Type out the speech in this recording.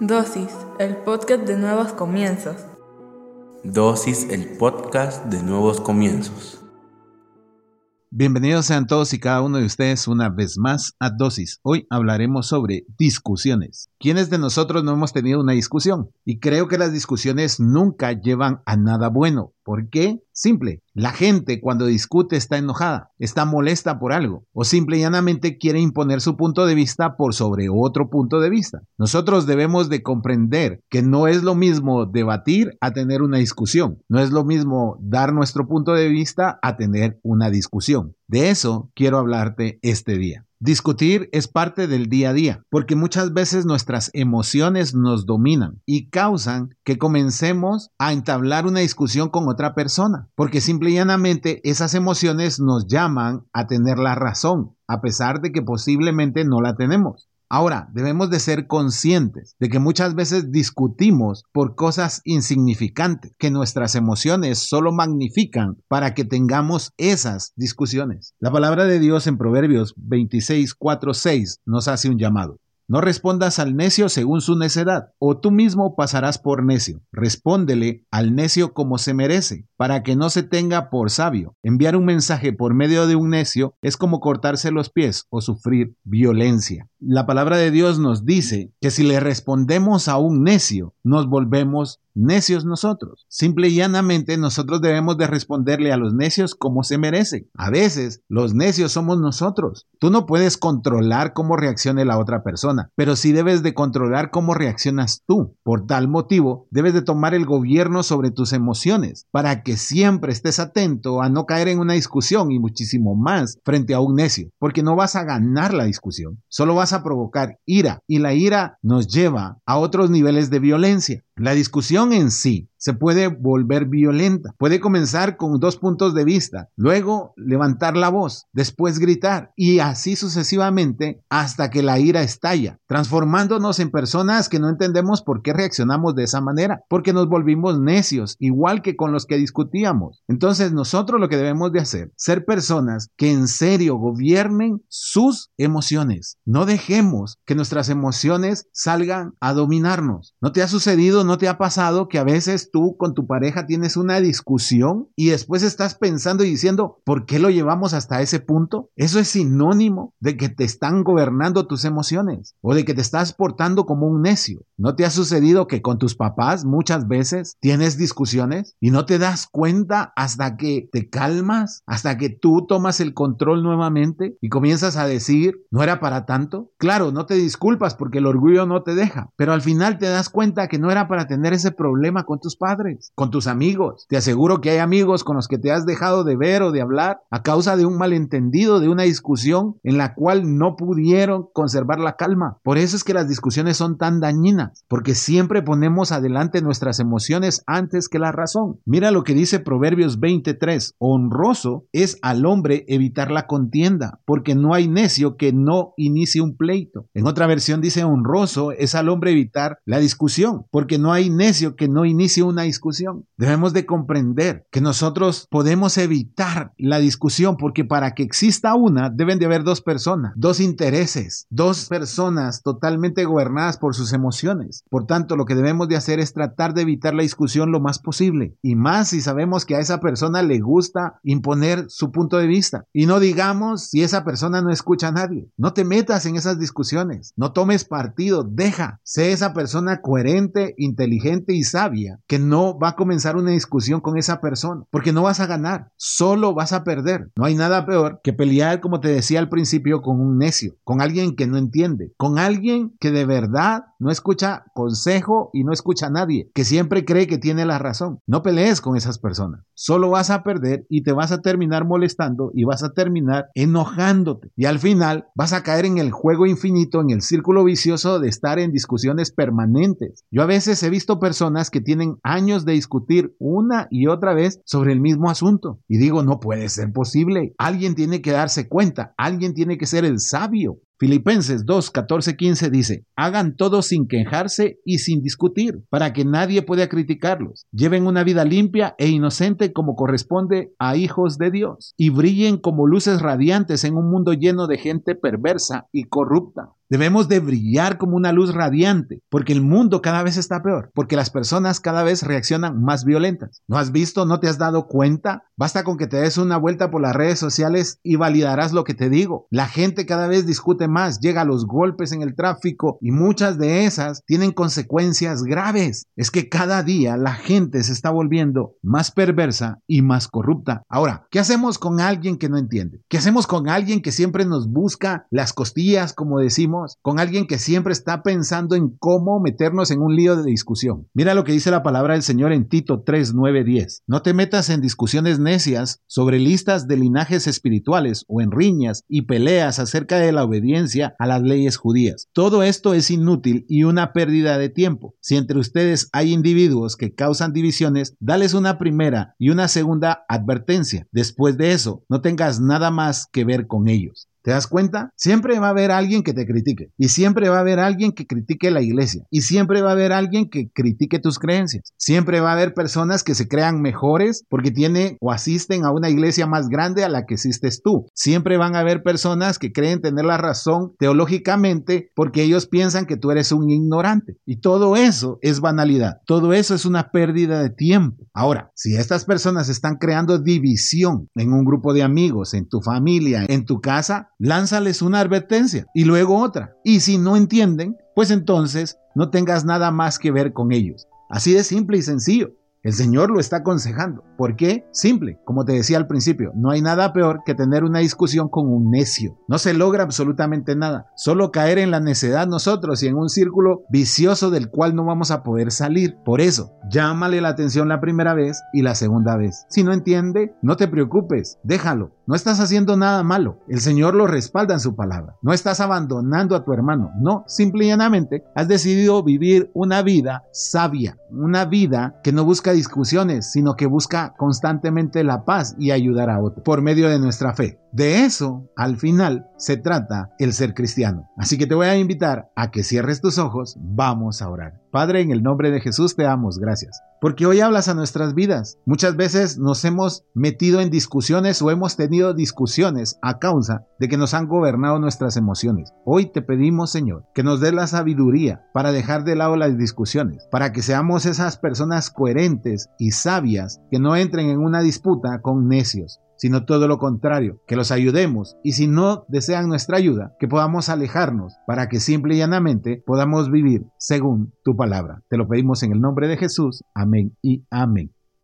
Dosis, el podcast de nuevos comienzos. Dosis, el podcast de nuevos comienzos. Bienvenidos sean todos y cada uno de ustedes una vez más a Dosis. Hoy hablaremos sobre discusiones. ¿Quiénes de nosotros no hemos tenido una discusión? Y creo que las discusiones nunca llevan a nada bueno. ¿Por qué? Simple. La gente cuando discute está enojada, está molesta por algo o simple y llanamente quiere imponer su punto de vista por sobre otro punto de vista. Nosotros debemos de comprender que no es lo mismo debatir a tener una discusión. No es lo mismo dar nuestro punto de vista a tener una discusión. De eso quiero hablarte este día. Discutir es parte del día a día, porque muchas veces nuestras emociones nos dominan y causan que comencemos a entablar una discusión con otra persona, porque simple y llanamente esas emociones nos llaman a tener la razón, a pesar de que posiblemente no la tenemos. Ahora, debemos de ser conscientes de que muchas veces discutimos por cosas insignificantes, que nuestras emociones solo magnifican para que tengamos esas discusiones. La palabra de Dios en Proverbios 26, 4, 6 nos hace un llamado. No respondas al necio según su necedad, o tú mismo pasarás por necio. Respóndele al necio como se merece, para que no se tenga por sabio. Enviar un mensaje por medio de un necio es como cortarse los pies o sufrir violencia. La palabra de Dios nos dice que si le respondemos a un necio, nos volvemos necios nosotros. Simple y llanamente nosotros debemos de responderle a los necios como se merecen. A veces los necios somos nosotros. Tú no puedes controlar cómo reaccione la otra persona, pero sí debes de controlar cómo reaccionas tú. Por tal motivo, debes de tomar el gobierno sobre tus emociones para que siempre estés atento a no caer en una discusión y muchísimo más frente a un necio, porque no vas a ganar la discusión, solo vas a provocar ira y la ira nos lleva a otros niveles de violencia. La discusión en sí se puede volver violenta. Puede comenzar con dos puntos de vista, luego levantar la voz, después gritar y así sucesivamente hasta que la ira estalla, transformándonos en personas que no entendemos por qué reaccionamos de esa manera, porque nos volvimos necios, igual que con los que discutíamos. Entonces nosotros lo que debemos de hacer, ser personas que en serio gobiernen sus emociones. No dejemos que nuestras emociones salgan a dominarnos. ¿No te ha sucedido, te ha pasado que a veces tú con tu pareja tienes una discusión y después estás pensando y diciendo, ¿por qué lo llevamos hasta ese punto? Eso es sinónimo de que te están gobernando tus emociones o de que te estás portando como un necio. ¿No te ha sucedido que con tus papás muchas veces tienes discusiones y no te das cuenta hasta que te calmas, hasta que tú tomas el control nuevamente y comienzas a decir, no era para tanto? Claro, no te disculpas porque el orgullo no te deja, pero al final te das cuenta que no era para tener ese problema con tus padres, con tus amigos. Te aseguro que hay amigos con los que te has dejado de ver o de hablar a causa de un malentendido, de una discusión en la cual no pudieron conservar la calma. Por eso es que las discusiones son tan dañinas, porque siempre ponemos adelante nuestras emociones antes que la razón. Mira lo que dice Proverbios 23, honroso es al hombre evitar la contienda, porque no hay necio que no inicie un pleito. En otra versión dice honroso es al hombre evitar la discusión, porque no hay necio que no inicie una discusión. Debemos de comprender que nosotros podemos evitar la discusión porque para que exista una deben de haber dos personas, dos intereses, dos personas totalmente gobernadas por sus emociones. Por tanto, lo que debemos de hacer es tratar de evitar la discusión lo más posible y más si sabemos que a esa persona le gusta imponer su punto de vista. Y no digamos si esa persona no escucha a nadie. No te metas en esas discusiones, no tomes partido, deja, sé esa persona coherente, inteligente y sabia que no va a comenzar una discusión con esa persona, porque no vas a ganar, solo vas a perder. No hay nada peor que pelear, como te decía al principio, con un necio, con alguien que no entiende, con alguien que de verdad no escucha consejo y no escucha a nadie, que siempre cree que tiene la razón. No pelees con esas personas, solo vas a perder y te vas a terminar molestando y vas a terminar enojándote. Y al final vas a caer en el juego infinito, en el círculo vicioso de estar en discusiones permanentes. Yo a veces he visto personas que tienen años de discutir una y otra vez sobre el mismo asunto. Y digo, no puede ser posible. Alguien tiene que darse cuenta, alguien tiene que ser el sabio. Filipenses 2, 14, 15 dice, hagan todo sin quejarse y sin discutir, para que nadie pueda criticarlos. Lleven una vida limpia e inocente como corresponde a hijos de Dios, y brillen como luces radiantes en un mundo lleno de gente perversa y corrupta. Debemos de brillar como una luz radiante, porque el mundo cada vez está peor, porque las personas cada vez reaccionan más violentas. ¿No has visto? ¿No te has dado cuenta? Basta con que te des una vuelta por las redes sociales y validarás lo que te digo. La gente cada vez discute más, llega a los golpes en el tráfico y muchas de esas tienen consecuencias graves. Es que cada día la gente se está volviendo más perversa y más corrupta. Ahora, ¿qué hacemos con alguien que no entiende? ¿Qué hacemos con alguien que siempre nos busca las costillas, como decimos? Con alguien que siempre está pensando en cómo meternos en un lío de discusión. Mira lo que dice la palabra del Señor en Tito 3, 9, 10. No te metas en discusiones necias sobre listas de linajes espirituales o en riñas y peleas acerca de la obediencia a las leyes judías. Todo esto es inútil y una pérdida de tiempo. Si entre ustedes hay individuos que causan divisiones, dales una primera y una segunda advertencia. Después de eso, no tengas nada más que ver con ellos. ¿Te das cuenta? Siempre va a haber alguien que te critique y siempre va a haber alguien que critique la iglesia y siempre va a haber alguien que critique tus creencias. Siempre va a haber personas que se crean mejores porque tienen o asisten a una iglesia más grande a la que asistes tú. Siempre van a haber personas que creen tener la razón teológicamente porque ellos piensan que tú eres un ignorante. Y todo eso es banalidad. Todo eso es una pérdida de tiempo. Ahora, si estas personas están creando división en un grupo de amigos, en tu familia, en tu casa, lánzales una advertencia y luego otra. Y si no entienden, pues entonces no tengas nada más que ver con ellos. Así de simple y sencillo. El Señor lo está aconsejando. ¿Por qué? Simple, como te decía al principio, no hay nada peor que tener una discusión con un necio. No se logra absolutamente nada, solo caer en la necedad nosotros y en un círculo vicioso del cual no vamos a poder salir. Por eso, llámale la atención la primera vez y la segunda vez. Si no entiende, no te preocupes, déjalo. No estás haciendo nada malo. El Señor lo respalda en su palabra. No estás abandonando a tu hermano. No, simple y llanamente has decidido vivir una vida sabia, una vida que no busca discusiones, sino que busca constantemente la paz y ayudar a otros por medio de nuestra fe. De eso, al final, se trata el ser cristiano. Así que te voy a invitar a que cierres tus ojos, vamos a orar. Padre, en el nombre de Jesús te damos gracias, porque hoy hablas a nuestras vidas. Muchas veces nos hemos metido en discusiones o hemos tenido discusiones a causa de que nos han gobernado nuestras emociones. Hoy te pedimos, Señor, que nos dé la sabiduría para dejar de lado las discusiones, para que seamos esas personas coherentes y sabias que no entren en una disputa con necios sino todo lo contrario, que los ayudemos y si no desean nuestra ayuda, que podamos alejarnos para que simple y llanamente podamos vivir según tu palabra. Te lo pedimos en el nombre de Jesús. Amén y amén.